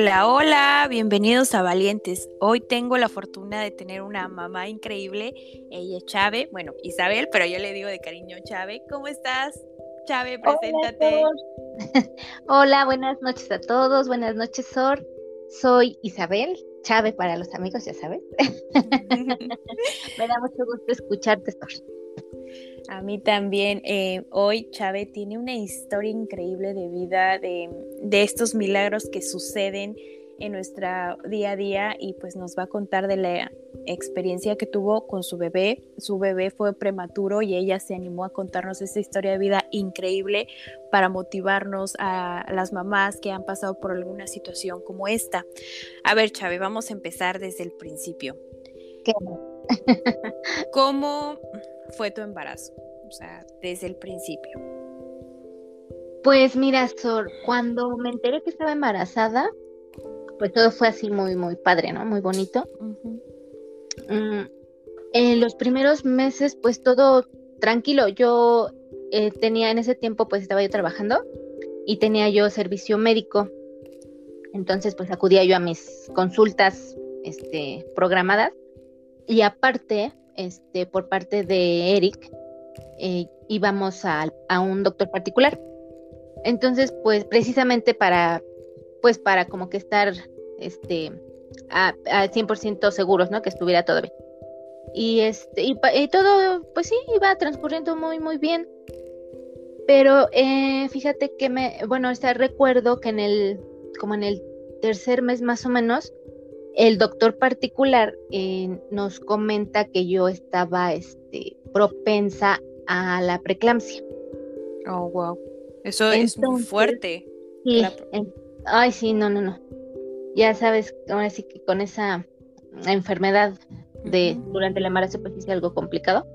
Hola, hola, bienvenidos a Valientes. Hoy tengo la fortuna de tener una mamá increíble. Ella es Chave, bueno, Isabel, pero yo le digo de cariño Chave. ¿Cómo estás? Chave, preséntate. Hola, buenas noches a todos. Buenas noches, Sor. Soy Isabel, Chave para los amigos, ya sabes. Me da mucho gusto escucharte, Sor. A mí también. Eh, hoy Chávez tiene una historia increíble de vida, de, de, estos milagros que suceden en nuestra día a día y pues nos va a contar de la experiencia que tuvo con su bebé. Su bebé fue prematuro y ella se animó a contarnos esta historia de vida increíble para motivarnos a las mamás que han pasado por alguna situación como esta. A ver, Chávez, vamos a empezar desde el principio. ¿Qué? ¿Cómo fue tu embarazo? O sea, desde el principio. Pues mira, Sor, cuando me enteré que estaba embarazada, pues todo fue así muy, muy padre, ¿no? Muy bonito. Mm, en los primeros meses, pues todo tranquilo. Yo eh, tenía en ese tiempo, pues estaba yo trabajando y tenía yo servicio médico. Entonces, pues acudía yo a mis consultas este, programadas. Y aparte, este, por parte de Eric, eh, íbamos a, un doctor particular. Entonces, pues precisamente para, pues para como que estar, este, a, 100% seguros, ¿no? Que estuviera todo bien. Y este, y, todo, pues sí, iba transcurriendo muy, muy bien. Pero eh, fíjate que me, bueno, o recuerdo que en el, como en el tercer mes más o menos, el doctor particular eh, nos comenta que yo estaba este, propensa a la preeclampsia. Oh, wow. Eso es muy fuerte. Sí, ay, sí, no, no, no. Ya sabes, ahora sí que con esa enfermedad de durante el embarazo pues es algo complicado.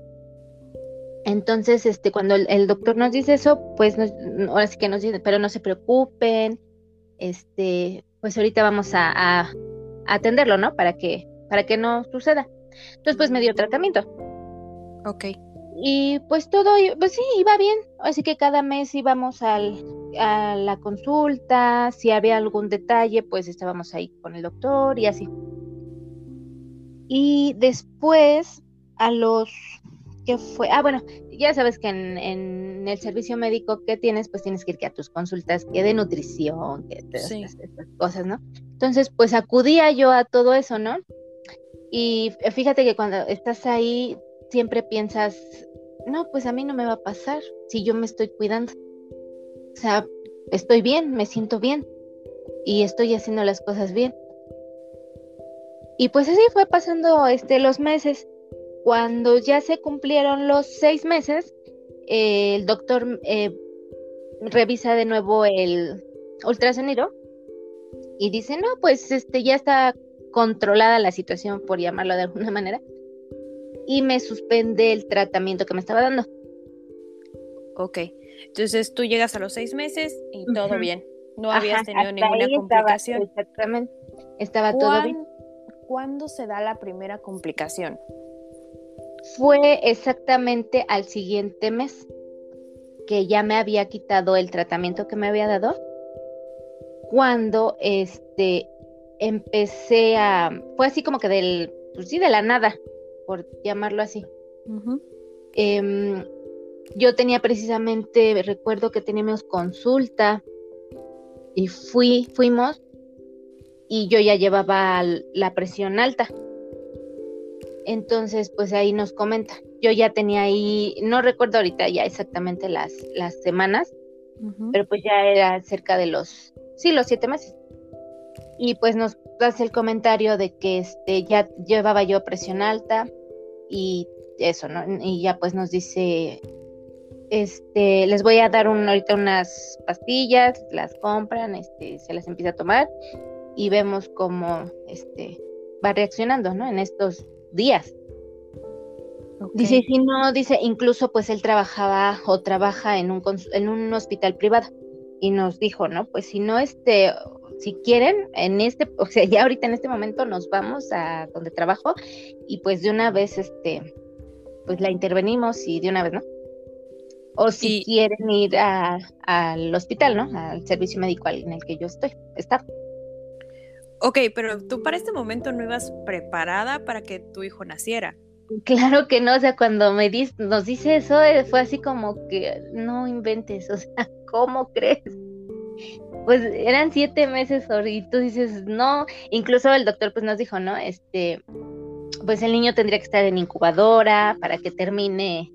Entonces, este, cuando el, doctor nos dice eso, pues ahora sí que nos dice, pero no se preocupen, este, pues ahorita vamos a atenderlo, ¿no? Para que, para que no suceda. Entonces, pues me dio tratamiento. Ok. Y pues todo, pues sí, iba bien. Así que cada mes íbamos al, a la consulta, si había algún detalle, pues estábamos ahí con el doctor y así. Y después, a los que fue, ah, bueno, ya sabes que en, en, el servicio médico que tienes, pues tienes que ir que a tus consultas, que de nutrición, que todas estas cosas, ¿no? Entonces, pues acudía yo a todo eso, ¿no? Y fíjate que cuando estás ahí, siempre piensas, no, pues a mí no me va a pasar si yo me estoy cuidando. O sea, estoy bien, me siento bien y estoy haciendo las cosas bien. Y pues así fue pasando este, los meses. Cuando ya se cumplieron los seis meses, el doctor eh, revisa de nuevo el ultrasonido y dice, no, pues este ya está controlada la situación, por llamarlo de alguna manera, y me suspende el tratamiento que me estaba dando. Ok, entonces tú llegas a los seis meses y todo bien, no habías tenido ninguna complicación. exactamente, estaba todo bien. ¿Cuándo se da la primera complicación? Fue exactamente al siguiente mes que ya me había quitado el tratamiento que me había dado cuando este empecé a, fue así como que del, pues sí, de la nada, por llamarlo así. Em, yo tenía precisamente, recuerdo que teníamos consulta y fui, fuimos y yo ya llevaba la presión alta. Entonces, pues ahí nos comenta. Yo ya tenía ahí, no recuerdo ahorita ya exactamente las, las semanas, pero pues ya era cerca de los sí, los siete meses. Y pues nos hace el comentario de que este ya llevaba yo presión alta y eso, ¿no? Y ya pues nos dice, este, les voy a dar un, ahorita unas pastillas, las compran, este, se las empieza a tomar y vemos cómo este va reaccionando, ¿no? En estos días. Dice, si no, dice, incluso pues él trabajaba o trabaja en un, en un hospital privado y nos dijo, ¿no? Pues si no, este, si quieren, en este, o sea, ya ahorita en este momento nos vamos a donde trabajo y pues de una vez, este, pues la intervenimos y de una vez, ¿no? O si quieren ir al hospital, ¿no? Al servicio médico en el que yo estoy, está. Ok, pero tú para este momento no ibas preparada para que tu hijo naciera. Claro que no, o sea, cuando me nos dice eso eh, fue así como que no inventes, o sea, ¿cómo crees? Pues eran siete meses y tú dices, no, incluso el doctor pues nos dijo, ¿no? Este, pues el niño tendría que estar en incubadora para que termine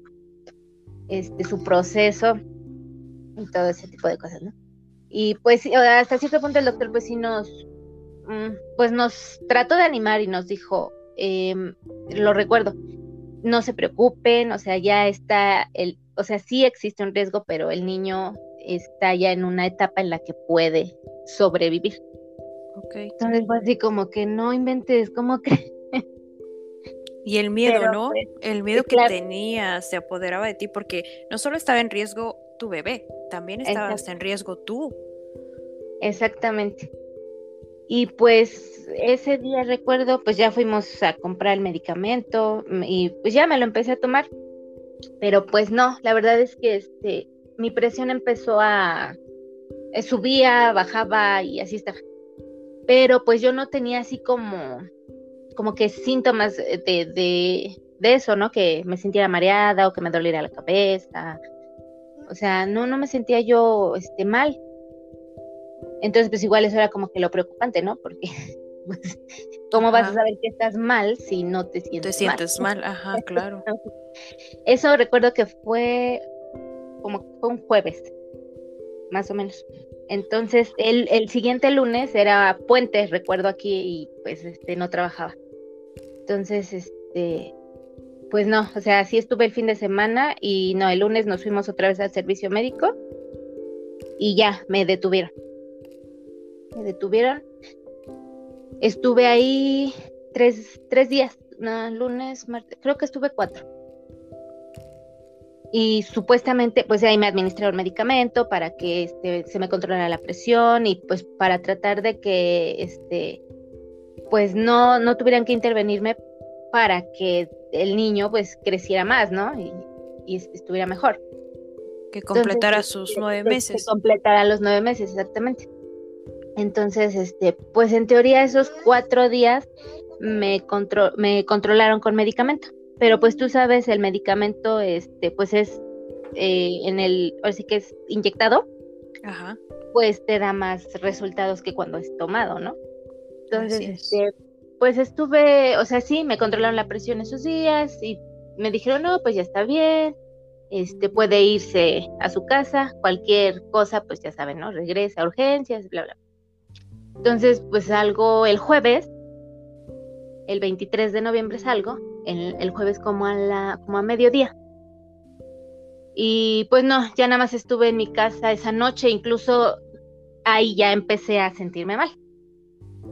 este su proceso y todo ese tipo de cosas, ¿no? Y pues hasta cierto punto el doctor pues sí nos, pues nos trató de animar y nos dijo, Em, lo recuerdo, no se preocupen, o sea, ya está el, o sea, sí existe un riesgo, pero el niño está ya en una etapa en la que puede sobrevivir. Okay. Entonces fue así como que no inventes, ¿cómo crees? Y el miedo, ¿no? Pues, el miedo que tenía se apoderaba de ti porque no solo estaba en riesgo tu bebé, también estabas en riesgo tú. Exactamente. Y pues ese día recuerdo, pues ya fuimos a comprar el medicamento y pues ya me lo empecé a tomar. Pero pues no, la verdad es que este mi presión empezó a eh, subía, bajaba y así estaba. Pero pues yo no tenía así como como que síntomas de, de, de eso, ¿no? Que me sintiera mareada o que me doliera la cabeza. O sea, no, no me sentía yo este, mal. Entonces, pues igual eso era como que lo preocupante, ¿no? Porque, pues, ¿cómo vas a saber que estás mal si no te sientes mal? Te sientes mal, ajá, claro. Eso recuerdo que fue como fue un jueves, más o menos. Entonces, el, el siguiente lunes era puente, recuerdo aquí, y pues este no trabajaba. Entonces, este, pues no, o sea, sí estuve el fin de semana y no, el lunes nos fuimos otra vez al servicio médico y ya me detuvieron me detuvieron. Estuve ahí tres, tres días, lunes, martes, creo que estuve cuatro. Y supuestamente, pues ahí me administraron medicamento para que este, se me controlara la presión y pues para tratar de que, este, pues no, no tuvieran que intervenirme para que el niño pues creciera más, ¿no? Y, estuviera mejor. Que completara sus nueve meses. Que completara los nueve meses, exactamente. Entonces, este, pues en teoría esos cuatro días me, me controlaron con medicamento. Pero pues tú sabes, el medicamento, este, pues es eh, en el, sí que es inyectado, Ajá. pues te da más resultados que cuando es tomado, ¿no? Entonces, este, pues estuve, o sea, sí, me controlaron la presión esos días y me dijeron, no, pues ya está bien, este, puede irse a su casa, cualquier cosa, pues ya saben, ¿no? Regresa a urgencias, bla, bla. Entonces, pues salgo el jueves, el 23 de noviembre salgo, el, el jueves como a, la, como a mediodía. Y pues no, ya nada más estuve en mi casa esa noche, incluso ahí ya empecé a sentirme mal.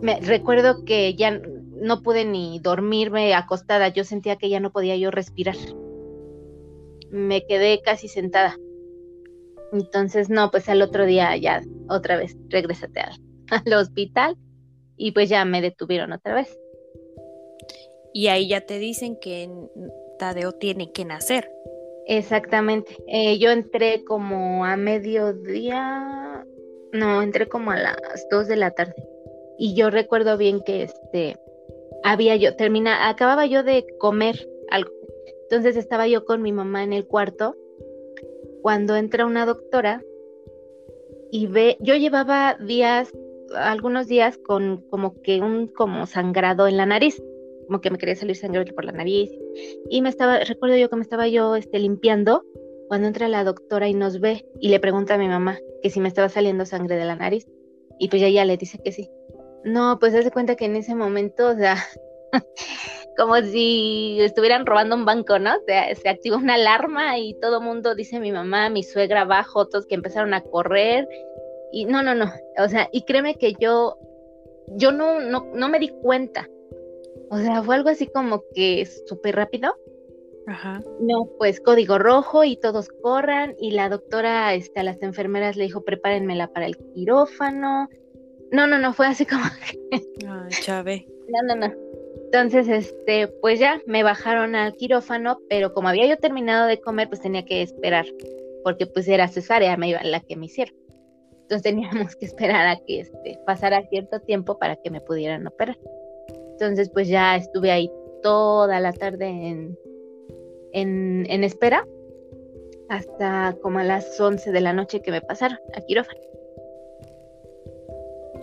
Me, recuerdo que ya no pude ni dormirme acostada, yo sentía que ya no podía yo respirar. Me quedé casi sentada. Entonces, no, pues al otro día ya otra vez, regrésate a, al hospital y pues ya me detuvieron otra vez. Y ahí ya te dicen que Tadeo tiene que nacer. Exactamente. Eh, yo entré como a mediodía, no, entré como a las dos de la tarde. Y yo recuerdo bien que este había yo termina, acababa yo de comer algo. Entonces estaba yo con mi mamá en el cuarto cuando entra una doctora y ve, yo llevaba días algunos días con como que un como sangrado en la nariz, como que me quería salir sangre por la nariz y me estaba, recuerdo yo que me estaba yo este, limpiando cuando entra la doctora y nos ve y le pregunta a mi mamá que si me estaba saliendo sangre de la nariz y pues ella le dice que sí. No, pues hace cuenta que en ese momento, o sea, como si estuvieran robando un banco, ¿no? Se activó una alarma y todo mundo, dice mi mamá, mi suegra abajo, todos que empezaron a correr y no, no, no, o sea, y créeme que yo, yo no, no, no me di cuenta O sea, fue algo así como que súper rápido. Ajá. No, pues código rojo y todos corran y la doctora este, a las enfermeras le dijo prepárenmela para el quirófano. No, no, no, fue así como que... Ay, chave. No, no, no. Entonces, este, pues ya me bajaron al quirófano, pero como había yo terminado de comer, pues tenía que esperar, porque pues era cesárea me iba, la que me hicieron. Entonces teníamos que esperar a que este, pasara cierto tiempo para que me pudieran operar. Entonces, pues ya estuve ahí toda la tarde en, en, en espera hasta como a las 11 de la noche que me pasaron a quirófano.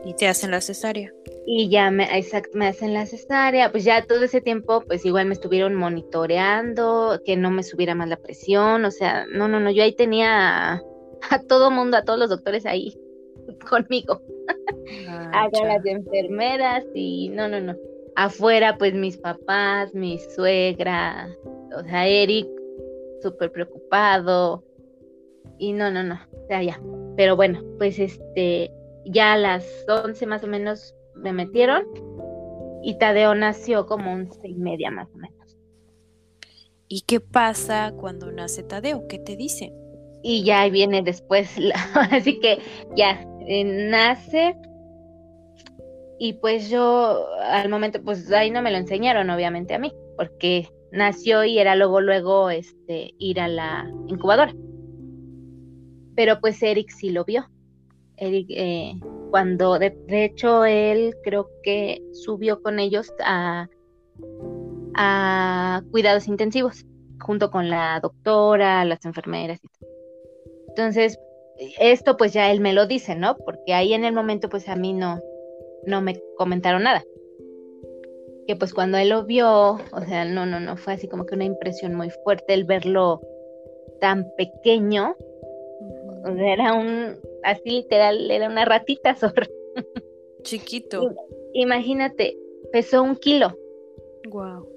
Y te hacen la cesárea y ya me, me hacen la cesárea, pues ya todo ese tiempo, pues igual me estuvieron monitoreando, que no me subiera más la presión, o sea, no, no, no, yo ahí tenía a, todo mundo, a todos los doctores ahí conmigo, ah, a las enfermeras y no, no, no, afuera pues mis papás, mi suegra, o sea, Eric, súper preocupado y no, no, no, o sea, ya, pero bueno, pues este, ya a las 11 más o menos me metieron y Tadeo nació como seis y media más o menos. ¿Y qué pasa cuando nace Tadeo? ¿Qué te dicen? Y ya viene después, así que ya eh, nace y pues yo al momento, pues ahí no me lo enseñaron obviamente a mí, porque nació y era luego, luego este, ir a la incubadora. Pero pues Eric sí lo vio. Eric eh, cuando de, hecho él creo que subió con ellos a, a cuidados intensivos, junto con la doctora, las enfermeras y. Entonces, esto pues ya él me lo dice, ¿no? Porque ahí en el momento pues a mí no, no me comentaron nada. Que pues cuando él lo vio, o sea, no, no, no, fue así como que una impresión muy fuerte el verlo tan pequeño. Era un, así literal, era una ratita zorra. Chiquito. Imagínate, pesó un kilo. Wow.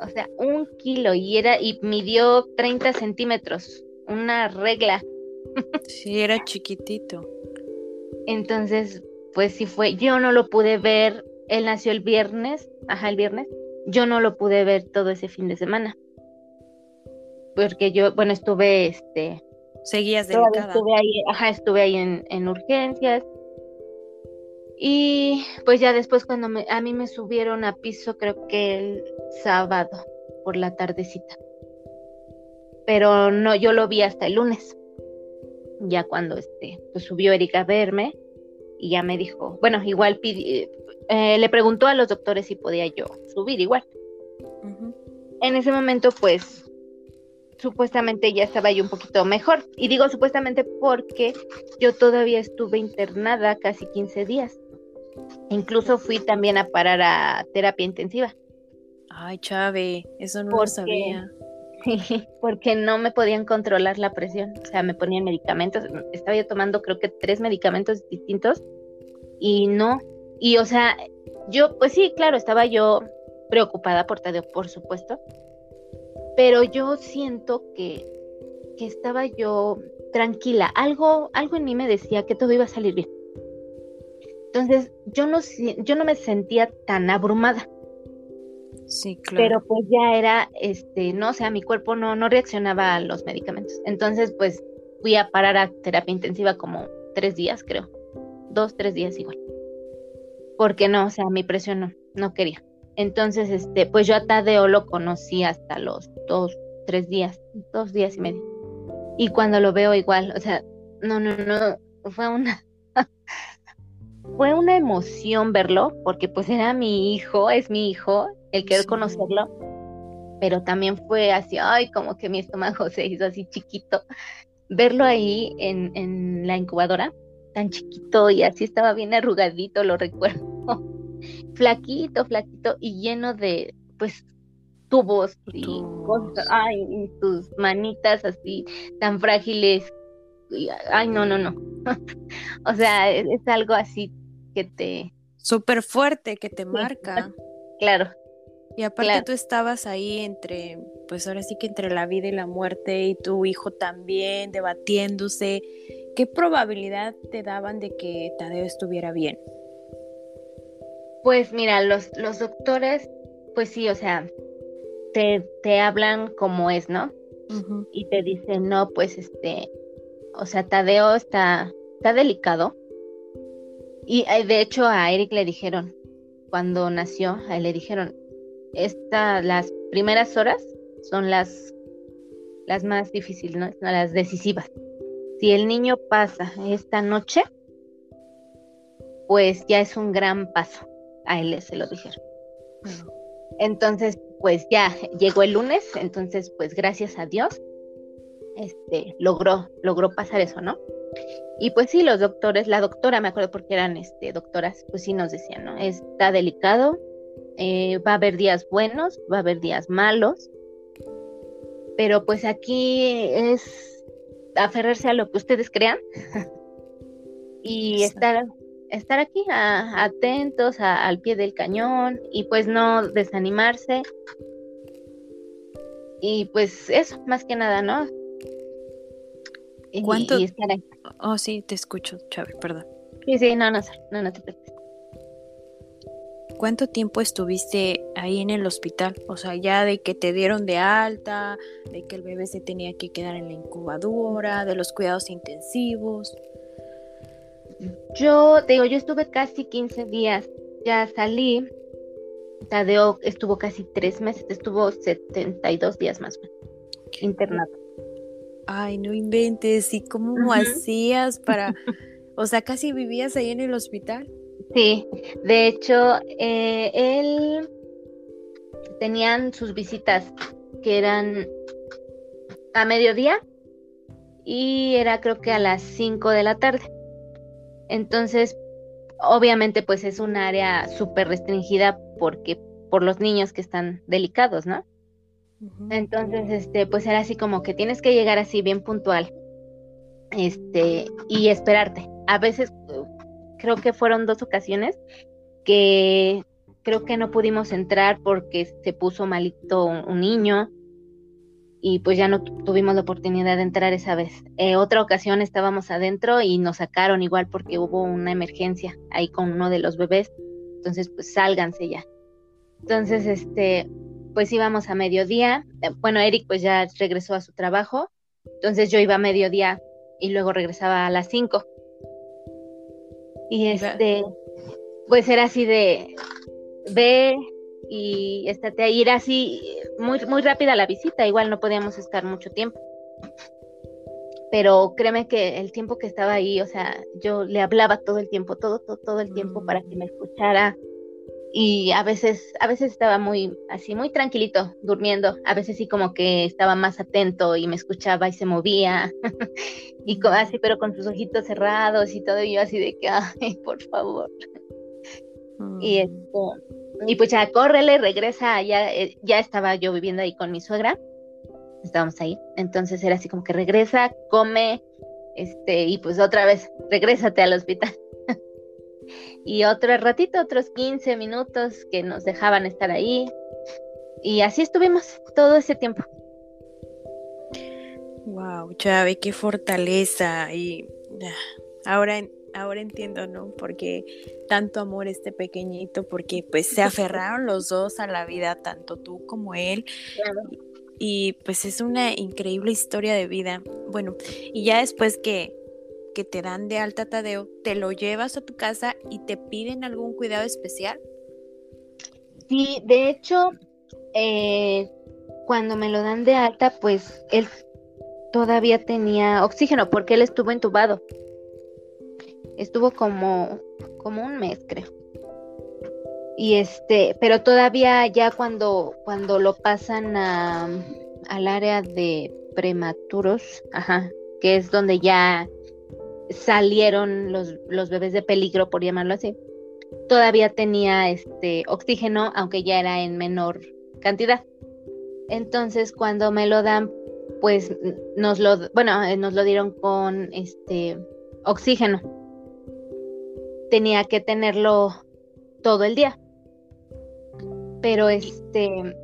O sea, un kilo y era, y midió 30 centímetros, una regla. Sí, era chiquitito. Entonces, pues sí fue, yo no lo pude ver, él nació el viernes, ajá, el viernes, yo no lo pude ver todo ese fin de semana. Porque yo, bueno, estuve, este, Seguías delicada. Estuve ahí, ajá, estuve ahí en, urgencias. Y pues ya después cuando a mí me subieron a piso, creo que el sábado por la tardecita. Pero no, yo lo vi hasta el lunes. Ya cuando este, pues subió Erika a verme y ya me dijo, bueno, igual eh, le preguntó a los doctores si podía yo subir igual. En ese momento, pues supuestamente ya estaba yo un poquito mejor. Y digo supuestamente porque yo todavía estuve internada casi 15 días. Incluso fui también a parar a terapia intensiva. Ay, Chave, eso no lo sabía. Porque no me podían controlar la presión. O sea, me ponían medicamentos. Estaba yo tomando creo que tres medicamentos distintos y no. Y o sea, yo, pues sí, claro, estaba yo preocupada por Tadeo, por supuesto, pero yo siento que, estaba yo tranquila, algo, algo en mí me decía que todo iba a salir bien. Entonces, yo no, yo no me sentía tan abrumada. Sí, claro. Pero pues ya era, este, no o sea, mi cuerpo no, no reaccionaba a los medicamentos. Entonces, pues fui a parar a terapia intensiva como tres días, creo. Dos, tres días igual. Porque no, o sea, mi presión no, no quería. Entonces, este, pues yo a Tadeo lo conocí hasta los dos, tres días, dos días y medio. Y cuando lo veo igual, o sea, no, no, no, fue una, fue una emoción verlo, porque pues era mi hijo, es mi hijo, el querer conocerlo, pero también fue así, ay, como que mi estómago se hizo así chiquito. Verlo ahí en, en la incubadora, tan chiquito y así estaba bien arrugadito, lo recuerdo flaquito, flaquito y lleno de, pues, tubos y cosas, ay, y tus manitas así tan frágiles. ay, no, no, no. o sea, es, algo así que te... Súper fuerte, que te marca. claro. Y aparte tú estabas ahí entre, pues ahora sí que entre la vida y la muerte y tu hijo también debatiéndose. ¿Qué probabilidad te daban de que Tadeo estuviera bien? Pues mira, los, los doctores pues sí, o sea, te, te hablan como es, ¿no? Y te dicen, no, pues este, o sea, Tadeo está, está delicado. Y eh, de hecho a Eric le dijeron, cuando nació, a él le dijeron, esta, las primeras horas son las, las más difíciles, ¿no? las decisivas. Si el niño pasa esta noche, pues ya es un gran paso. A él se lo dijeron. Entonces, pues ya llegó el lunes, entonces pues gracias a Dios, este, logró, logró pasar eso, ¿no? Y pues sí, los doctores, la doctora, me acuerdo porque eran este, doctoras, pues sí nos decían, ¿no? Está delicado, eh, va a haber días buenos, va a haber días malos, pero pues aquí es aferrarse a lo que ustedes crean y estar estar aquí atentos al pie del cañón y pues no desanimarse. Y pues eso, más que nada, ¿no? ¿Cuánto? Oh, sí, te escucho, Chávez, perdón. Sí, sí, no, no, no, no te preocupes. ¿Cuánto tiempo estuviste ahí en el hospital? O sea, ya de que te dieron de alta, de que el bebé se tenía que quedar en la incubadora, de los cuidados intensivos. Yo, digo, yo estuve casi 15 días, ya salí. Tadeo estuvo casi tres meses, estuvo 72 días más o menos internado. Ay, no inventes, ¿y cómo hacías para, o sea, casi vivías ahí en el hospital? Sí, de hecho, eh, él tenían sus visitas que eran a mediodía y era creo que a las 5 de la tarde. Entonces, obviamente, pues es un área súper restringida porque por los niños que están delicados, ¿no? Entonces, este, pues era así como que tienes que llegar así bien puntual, este, y esperarte. A veces, creo que fueron dos ocasiones que creo que no pudimos entrar porque se puso malito un niño y pues ya no tuvimos la oportunidad de entrar esa vez. Eh, otra ocasión estábamos adentro y nos sacaron igual porque hubo una emergencia ahí con uno de los bebés, entonces pues sálganse ya. Entonces, este, pues íbamos a mediodía, eh, bueno, Eric pues ya regresó a su trabajo, entonces yo iba a mediodía y luego regresaba a las 5. Y este, pues era así de, ve, y estate ahí, ir así muy, muy rápida la visita, igual no podíamos estar mucho tiempo. Pero créeme que el tiempo que estaba ahí, o sea, yo le hablaba todo el tiempo, todo, todo, todo el tiempo para que me escuchara. Y a veces, a veces estaba muy, así, muy tranquilito, durmiendo. A veces sí como que estaba más atento y me escuchaba y se movía. y así, pero con sus ojitos cerrados y todo, y yo así de que, ay, por favor. Y mm. esto, y pues ya córrele, regresa, ya, eh, ya estaba yo viviendo ahí con mi suegra, estábamos ahí, entonces era así como que regresa, come, este, y pues otra vez, regrésate al hospital. Y otro ratito, otros 15 minutos que nos dejaban estar ahí, y así estuvimos todo ese tiempo. Wow, Chávez, qué fortaleza. Y ah, ahora ahora entiendo, ¿no? Porque tanto amor este pequeñito, porque pues se aferraron los dos a la vida, tanto tú como él. Y, pues es una increíble historia de vida. Bueno, y ya después que, que te dan de alta Tadeo, ¿te lo llevas a tu casa y te piden algún cuidado especial? Sí, de hecho, eh, cuando me lo dan de alta, pues él todavía tenía oxígeno porque él estuvo entubado estuvo como, como un mes, creo. Y este, pero todavía ya cuando, cuando lo pasan a, al área de prematuros, ajá, que es donde ya salieron los, los bebés de peligro, por llamarlo así, todavía tenía este oxígeno, aunque ya era en menor cantidad. Entonces, cuando me lo dan, pues nos lo, bueno, eh, nos lo dieron con este oxígeno tenía que tenerlo todo el día. Pero este,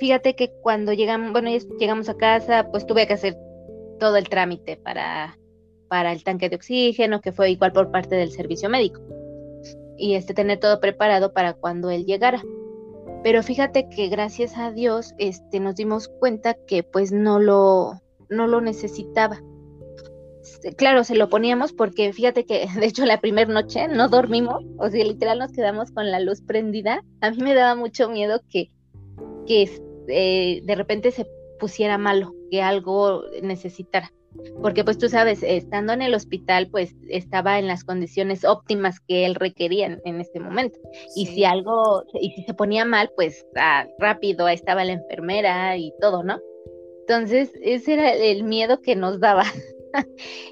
fíjate que cuando llegamos, bueno, llegamos a casa, pues tuve que hacer todo el trámite para, para el tanque de oxígeno, que fue igual por parte del servicio médico. Y este, tener todo preparado para cuando él llegara. Pero fíjate que gracias a Dios este, nos dimos cuenta que pues no lo, no lo necesitaba. Claro, se lo poníamos porque fíjate que de hecho la primera noche no dormimos, o sea, literal nos quedamos con la luz prendida. A mí me daba mucho miedo que, que eh, de repente se pusiera malo, que algo necesitara porque pues tú sabes, estando en el hospital, pues estaba en las condiciones óptimas que él requería en, este momento. Y si algo, y si se ponía mal, pues ah, rápido, estaba la enfermera y todo, ¿no? Entonces, ese era el miedo que nos daba.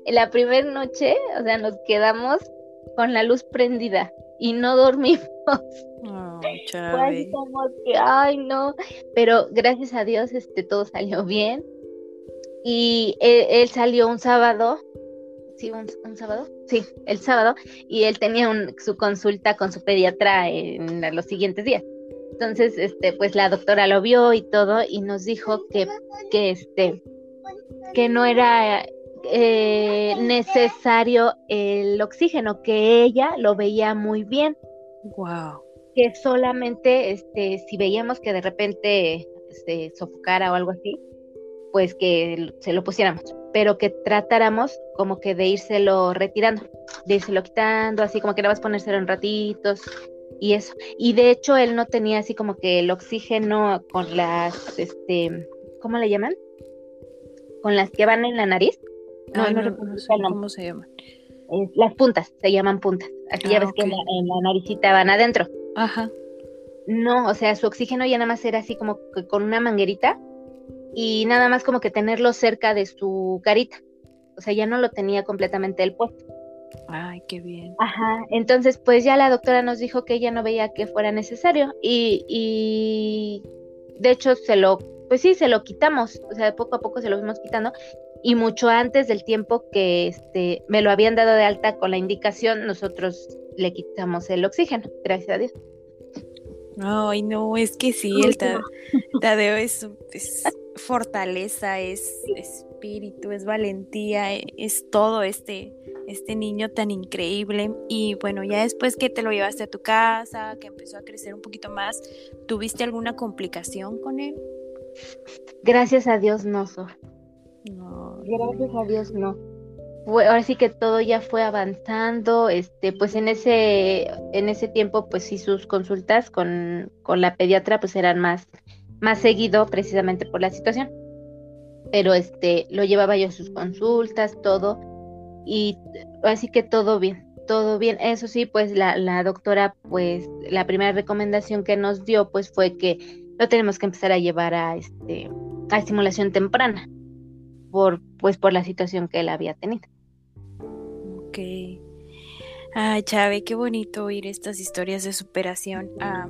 en la primera noche, o sea, nos quedamos con la luz prendida y no dormimos. Oh, como que, ay, no. Pero gracias a Dios, este, todo salió bien y él, salió un sábado, sí, un, sábado, sí, el sábado, y él tenía su consulta con su pediatra en los siguientes días. Entonces, este, pues la doctora lo vio y todo y nos dijo que, que este, que no era eh, necesario el oxígeno, que ella lo veía muy bien. Wow. Que solamente, este, si veíamos que de repente se sofocara o algo así, pues que se lo pusiéramos, pero que tratáramos como que de írselo retirando, de írselo quitando, así como que le vas a ponérselo en ratitos y eso. Y de hecho él no tenía así como que el oxígeno con las, este, ¿cómo le llaman? Con las que van en la nariz. No, no, cómo se llaman. las puntas, se llaman puntas. Aquí ya ah, ves que en la, en la naricita van adentro. Ajá. No, o sea, su oxígeno ya nada más era así como que con una manguerita y nada más como que tenerlo cerca de su carita. O sea, ya no lo tenía completamente el puesto. Ay, qué bien. Ajá, entonces pues ya la doctora nos dijo que ella no veía que fuera necesario y, y de hecho se lo, pues sí, se lo quitamos, o sea, poco a poco se lo fuimos quitando y mucho antes del tiempo que este, me lo habían dado de alta con la indicación, nosotros le quitamos el oxígeno, gracias a Dios. Ay, no, es que sí, el Tadeo es, es fortaleza, es espíritu, es valentía, e, es todo este, este niño tan increíble. Y bueno, ya después que te lo llevaste a tu casa, que empezó a crecer un poquito más, ¿tuviste alguna complicación con él? Gracias a Dios no, Sor. No. Gracias a Dios no. ahora sí que todo ya fue avanzando, este, pues en ese, en ese tiempo, pues sí sus consultas con, con la pediatra pues eran más, más seguido precisamente por la situación. Pero este lo llevaba yo a sus consultas, todo, y así que todo bien, todo bien. Eso sí, pues la, la doctora, pues la primera recomendación que nos dio, pues fue que lo tenemos que empezar a llevar a este a estimulación temprana, por, pues por la situación que él había tenido. Ok. Ay, Chave, qué bonito oír estas historias de superación. Ah,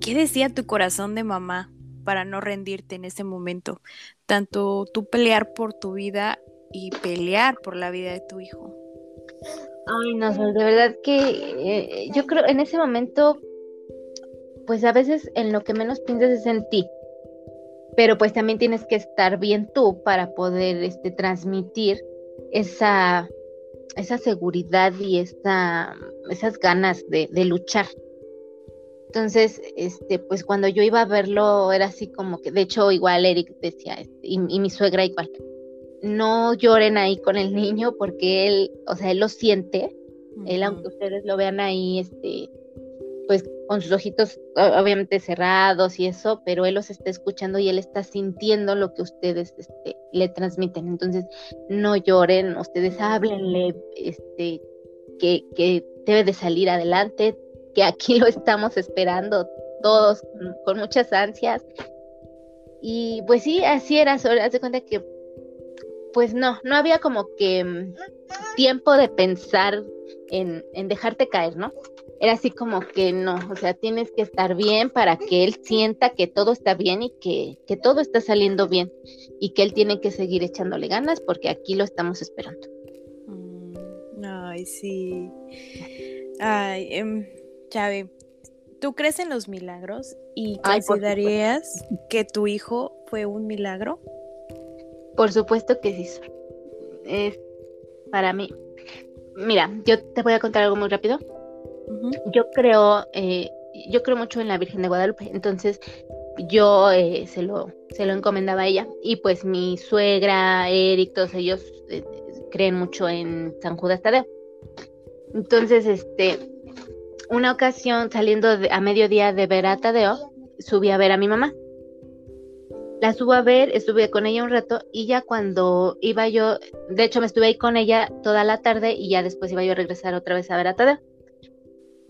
¿Qué decía tu corazón de mamá para no rendirte en ese momento. Tanto tú pelear por tu vida y pelear por la vida de tu hijo. Ay, no, de verdad que eh, yo creo en ese momento, pues a veces en lo que menos piensas es en ti, pero pues también tienes que estar bien tú para poder este, transmitir esa, esa seguridad y esa, esas ganas de, de luchar. Entonces, este, pues cuando yo iba a verlo era así como que, de hecho, igual Eric decía, este, y, mi suegra igual, no lloren ahí con el niño porque él, o sea, él lo siente, él aunque ustedes lo vean ahí, este, pues con sus ojitos obviamente cerrados y eso, pero él los está escuchando y él está sintiendo lo que ustedes este, le transmiten. Entonces, no lloren, ustedes háblenle, este, que, que debe de salir adelante, que aquí lo estamos esperando todos con, muchas ansias. Y pues sí, así era, haz de cuenta que pues no, no había como que mm, tiempo de pensar en, en, dejarte caer, ¿no? Era así como que no, o sea, tienes que estar bien para que él sienta que todo está bien y que, que todo está saliendo bien y que él tiene que seguir echándole ganas porque aquí lo estamos esperando. Mm, ay, sí. Ay, em, Chávez, ¿tú crees en los milagros y considerarías que tu hijo fue un milagro? Por supuesto que sí. Es para mí. Mira, yo te voy a contar algo muy rápido. Yo creo eh, yo creo mucho en la Virgen de Guadalupe, entonces yo eh, se, lo, se lo encomendaba a ella. Y pues mi suegra, Eric, todos ellos eh, creen mucho en San Judas Tadeo. Entonces, este, una ocasión saliendo a mediodía de ver a Tadeo, subí a ver a mi mamá. La subo a ver, estuve con ella un rato y ya cuando iba yo, de hecho me estuve ahí con ella toda la tarde y ya después iba yo a regresar otra vez a ver a Tadeo.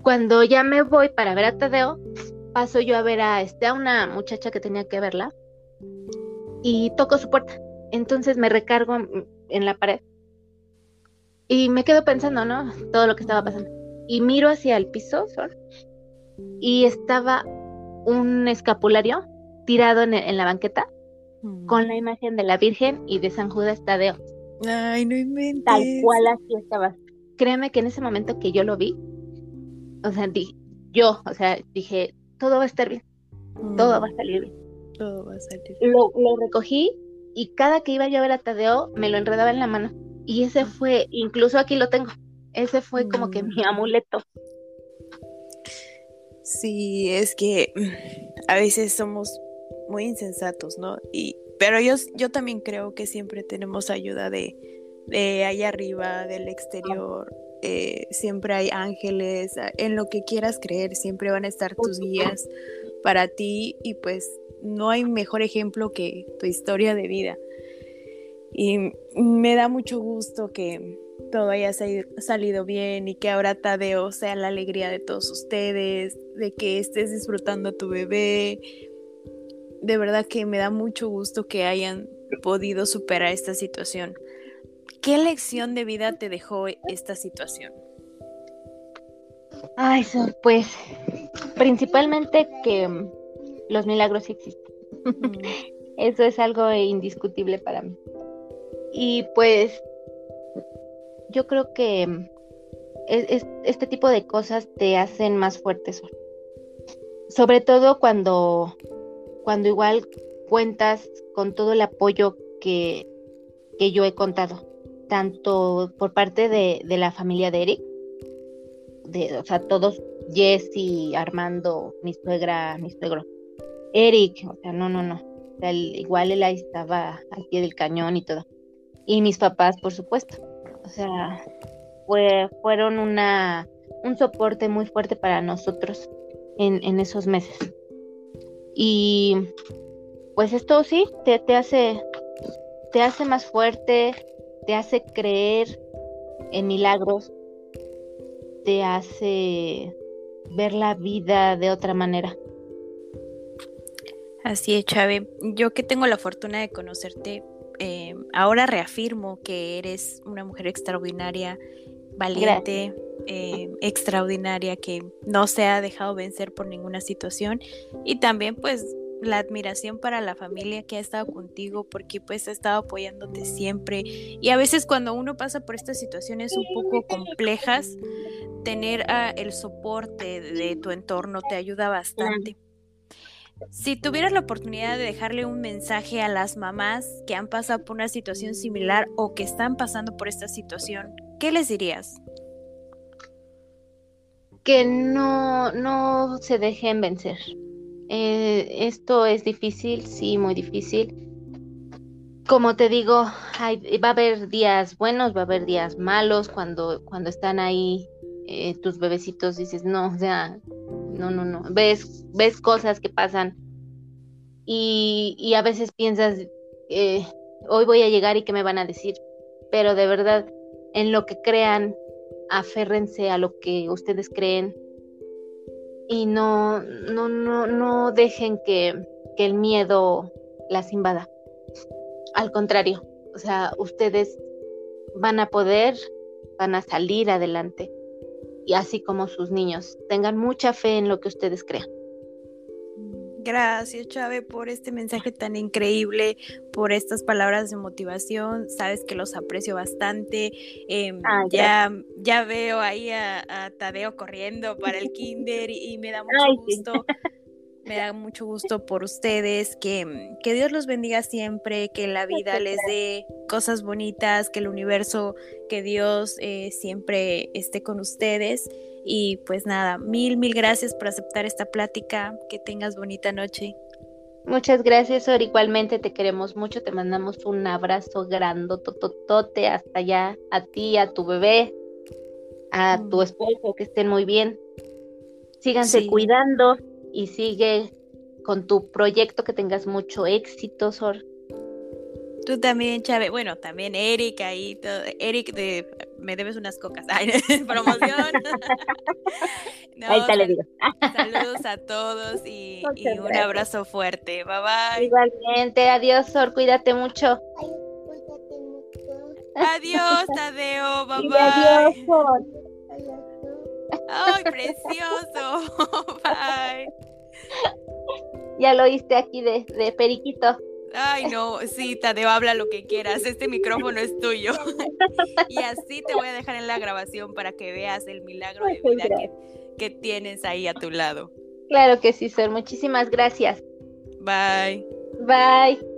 Cuando ya me voy para ver a Tadeo, paso yo a ver a, este, a una muchacha que tenía que verla y toco su puerta. Entonces me recargo en la pared y me quedo pensando, ¿no? Todo lo que estaba pasando. Y miro hacia el piso y estaba un escapulario tirado en, la banqueta con la mm. imagen de la Virgen y de San Judas Tadeo. Ay, no inventes. Tal cual así estaba. Créeme que en ese momento que yo lo vi, o sea, yo, o sea, dije, todo va a estar bien, todo va a mm. salir bien. Todo va a salir Lo, lo recogí y cada que iba yo a ver a Tadeo me lo enredaba en la mano. Y ese fue, incluso aquí lo tengo, ese fue como que mi mm. amuleto. Sí, es que a veces somos muy insensatos, ¿no? Y, pero yo, yo también creo que siempre tenemos ayuda de, de allá arriba, del exterior. Eh, siempre hay ángeles, en lo que quieras creer, siempre van a estar tus guías para ti y pues no hay mejor ejemplo que tu historia de vida. Y me da mucho gusto que todo haya salido bien y que ahora Tadeo sea la alegría de todos ustedes, de que estés disfrutando a tu bebé. De verdad que me da mucho gusto que hayan podido superar esta situación. ¿Qué lección de vida te dejó esta situación? Ay, pues principalmente que mm, los milagros existen. Mm. Eso es algo indiscutible para mí. Y pues yo creo que mm, este tipo de cosas te hacen más fuertes. Sobre todo cuando, cuando igual cuentas con todo el apoyo que, que yo he contado tanto por parte de, la familia de Eric, de, o sea, todos, Jesse, Armando, mi suegra, mi suegro, Eric, o sea, no, no, no, igual él ahí estaba al pie del cañón y todo. Y mis papás, por supuesto, o sea, fue, fueron una, un soporte muy fuerte para nosotros en, en esos meses. Y pues esto sí, te, te hace, te hace más fuerte, te hace creer en milagros, te hace ver la vida de otra manera. Así es, Chávez. Yo que tengo la fortuna de conocerte, eh, ahora reafirmo que eres una mujer extraordinaria, valiente, eh, extraordinaria, que no se ha dejado vencer por ninguna situación y también pues la admiración para la familia que ha estado contigo porque pues ha estado apoyándote siempre. Y a veces cuando uno pasa por estas situaciones un poco complejas tener ah, el soporte de tu entorno te ayuda bastante. Si tuvieras la oportunidad de dejarle un mensaje a las mamás que han pasado por una situación similar o que están pasando por esta situación, ¿qué les dirías? Que no, no se dejen vencer, eh, esto es difícil, sí, muy difícil. Como te digo, va a haber días buenos, va a haber días malos. Cuando, cuando están ahí eh, tus bebecitos, dices, no, o sea, no, no, no. Ves, ves cosas que pasan y, y a veces piensas, eh, hoy voy a llegar y qué me van a decir. Pero de verdad, en lo que crean, aférrense a lo que ustedes creen, y no, no, no, no dejen que, que el miedo las invada. Al contrario, o sea, ustedes van a poder, van a salir adelante. Y así como sus niños, tengan mucha fe en lo que ustedes crean. Gracias, Chávez, por este mensaje tan increíble, por estas palabras de motivación. Sabes que los aprecio bastante. Em, ah, ya, ya veo ahí a, Tadeo corriendo para el kinder y, me da mucho gusto. Me da mucho gusto por ustedes, que, que Dios los bendiga siempre, que la vida les dé cosas bonitas, que el universo, que Dios eh, siempre esté con ustedes. Y pues nada, mil, mil gracias por aceptar esta plática. Que tengas bonita noche. Muchas gracias, Sor. Igualmente te queremos mucho. Te mandamos un abrazo grandototote hasta allá, a ti, a tu bebé, a tu mm. esposo, que estén muy bien. Síganse cuidando y sigue con tu proyecto, que tengas mucho éxito, Sor. Tú también, Chávez. Bueno, también Eric ahí. Todo. Eric, de, me debes unas cocas. Ay, promoción. ahí te le digo. saludos a todos y, un abrazo fuerte. Bye bye. Igualmente. Adiós, Sor. Cuídate mucho. Adiós, Tadeo. Bye bye. Adiós, Sor. Ay, precioso. bye. Ya lo oíste aquí de, de Periquito. Ay, no, sí, Tadeo, habla lo que quieras. Este micrófono es tuyo. y así te voy a dejar en la grabación para que veas el milagro de vida que, que tienes ahí a tu lado. Claro que sí, Sor. Muchísimas gracias. Bye. Bye.